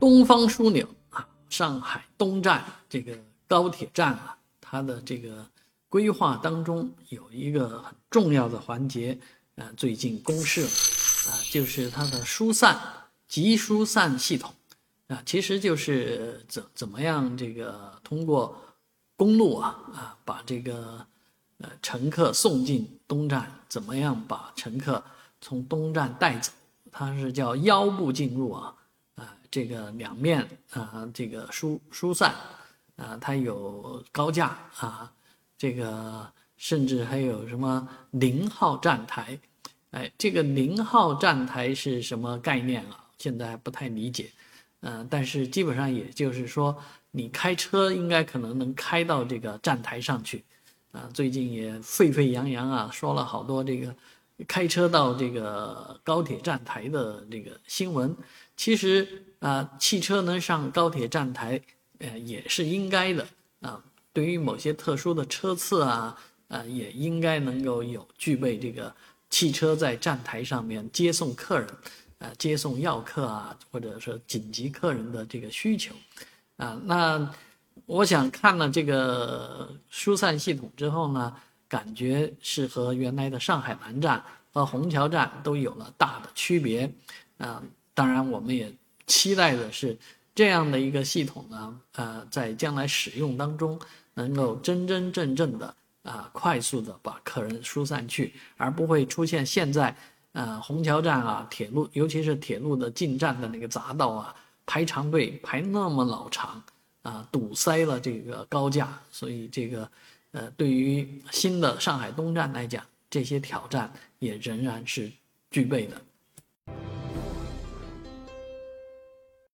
东方枢纽啊，上海东站这个高铁站啊，它的这个规划当中有一个很重要的环节，呃，最近公示了啊，就是它的疏散急疏散系统啊，其实就是怎怎么样这个通过公路啊啊把这个呃乘客送进东站，怎么样把乘客从东站带走，它是叫腰部进入啊。这个两面啊，这个疏疏散啊，它有高架啊，这个甚至还有什么零号站台，哎，这个零号站台是什么概念啊？现在还不太理解，嗯，但是基本上也就是说，你开车应该可能能开到这个站台上去，啊，最近也沸沸扬扬啊，说了好多这个开车到这个高铁站台的这个新闻，其实。啊，汽车能上高铁站台，呃，也是应该的啊。对于某些特殊的车次啊，呃，也应该能够有具备这个汽车在站台上面接送客人，呃，接送要客啊，或者说紧急客人的这个需求，啊，那我想看了这个疏散系统之后呢，感觉是和原来的上海南站和虹桥站都有了大的区别，啊，当然我们也。期待的是这样的一个系统呢，呃，在将来使用当中，能够真真正正的啊，快速的把客人疏散去，而不会出现现在，呃，虹桥站啊，铁路，尤其是铁路的进站的那个匝道啊，排长队排那么老长，啊，堵塞了这个高架，所以这个，呃，对于新的上海东站来讲，这些挑战也仍然是具备的。